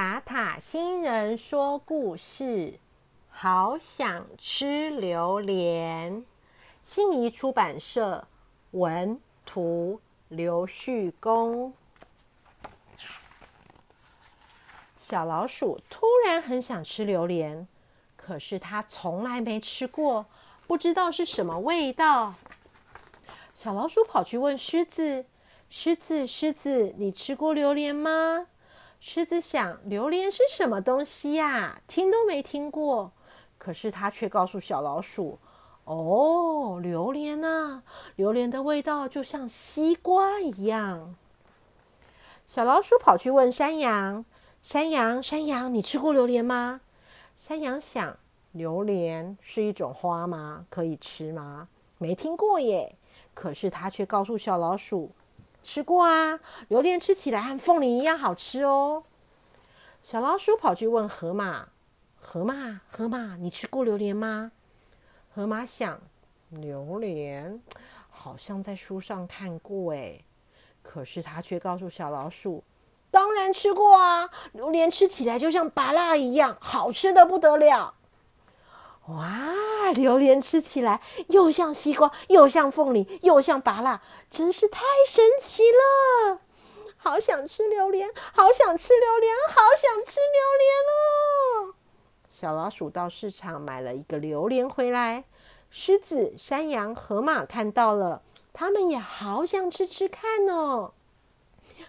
塔塔星人说故事，好想吃榴莲。信宜出版社文图刘旭公。小老鼠突然很想吃榴莲，可是它从来没吃过，不知道是什么味道。小老鼠跑去问狮子：“狮子，狮子，你吃过榴莲吗？”狮子想：榴莲是什么东西呀？听都没听过。可是他却告诉小老鼠：“哦，榴莲啊，榴莲的味道就像西瓜一样。”小老鼠跑去问山羊：“山羊，山羊，你吃过榴莲吗？”山羊想：榴莲是一种花吗？可以吃吗？没听过耶。可是他却告诉小老鼠。吃过啊，榴莲吃起来和凤梨一样好吃哦。小老鼠跑去问河马：“河马，河马，你吃过榴莲吗？”河马想：“榴莲好像在书上看过哎。”可是他却告诉小老鼠：“当然吃过啊，榴莲吃起来就像芭辣一样，好吃的不得了。”哇，榴莲吃起来又像西瓜，又像凤梨，又像芭辣，真是太神奇了！好想吃榴莲，好想吃榴莲，好想吃榴莲哦！小老鼠到市场买了一个榴莲回来，狮子、山羊、河马看到了，他们也好想吃吃看哦！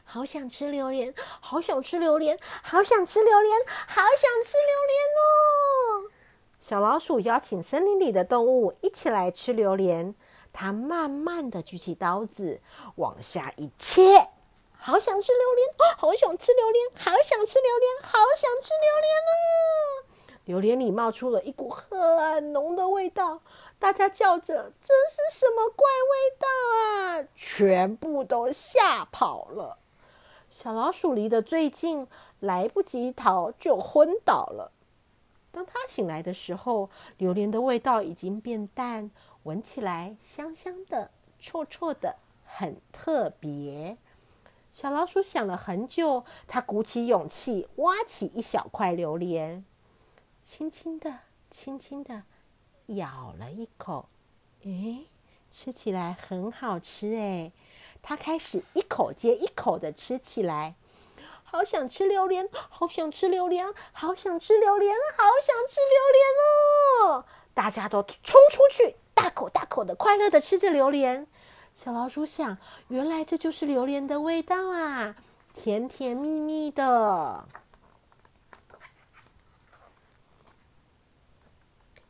好想吃榴莲，好想吃榴莲，好想吃榴莲，好想吃榴莲哦！小老鼠邀请森林里的动物一起来吃榴莲。它慢慢的举起刀子，往下一切。好想吃榴莲，好想吃榴莲，好想吃榴莲，好想吃榴莲呢！榴莲里冒出了一股很浓的味道，大家叫着：“这是什么怪味道啊！”全部都吓跑了。小老鼠离得最近，来不及逃就昏倒了。当他醒来的时候，榴莲的味道已经变淡，闻起来香香的、臭臭的，很特别。小老鼠想了很久，它鼓起勇气挖起一小块榴莲，轻轻的、轻轻的咬了一口。诶，吃起来很好吃诶，它开始一口接一口的吃起来。好想吃榴莲，好想吃榴莲，好想吃榴莲，好想吃榴莲哦！大家都冲出去，大口大口的快乐的吃着榴莲。小老鼠想，原来这就是榴莲的味道啊，甜甜蜜蜜的。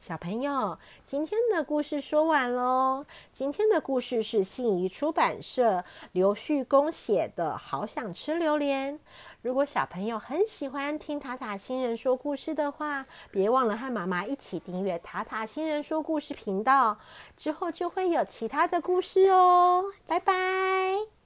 小朋友，今天的故事说完喽。今天的故事是信宜出版社刘旭公写的《好想吃榴莲》。如果小朋友很喜欢听塔塔星人说故事的话，别忘了和妈妈一起订阅塔塔星人说故事频道，之后就会有其他的故事哦。拜拜。